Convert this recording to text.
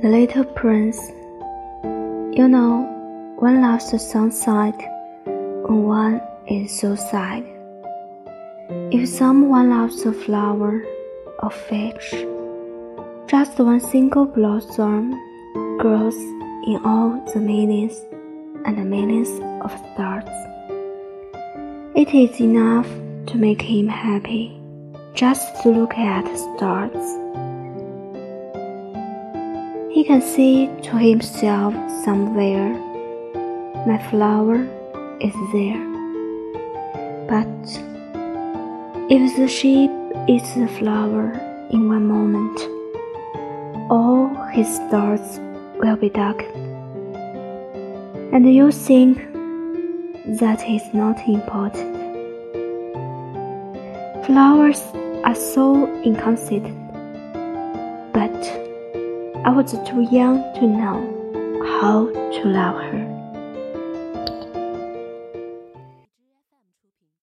The Little Prince. You know, one loves the sunset when one is so sad. If someone loves a flower, a fish, just one single blossom grows in all the millions and millions of stars. It is enough to make him happy just to look at stars. He can see to himself somewhere, my flower is there. But if the sheep eats the flower in one moment, all his stars will be darkened. And you think that is not important. Flowers are so inconsistent, I was too young to know how to love her.